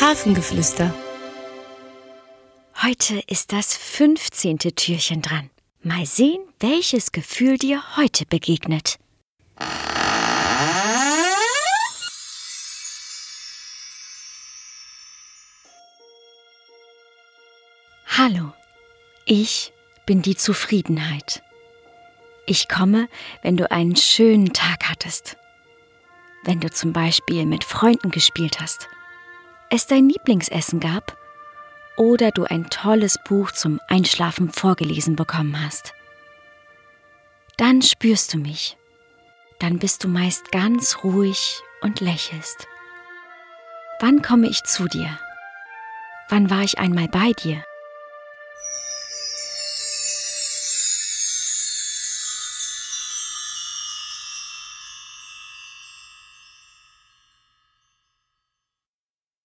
Hafengeflüster. Heute ist das 15. Türchen dran. Mal sehen, welches Gefühl dir heute begegnet. Hallo, ich bin die Zufriedenheit. Ich komme, wenn du einen schönen Tag hattest. Wenn du zum Beispiel mit Freunden gespielt hast, es dein Lieblingsessen gab oder du ein tolles Buch zum Einschlafen vorgelesen bekommen hast. Dann spürst du mich. Dann bist du meist ganz ruhig und lächelst. Wann komme ich zu dir? Wann war ich einmal bei dir?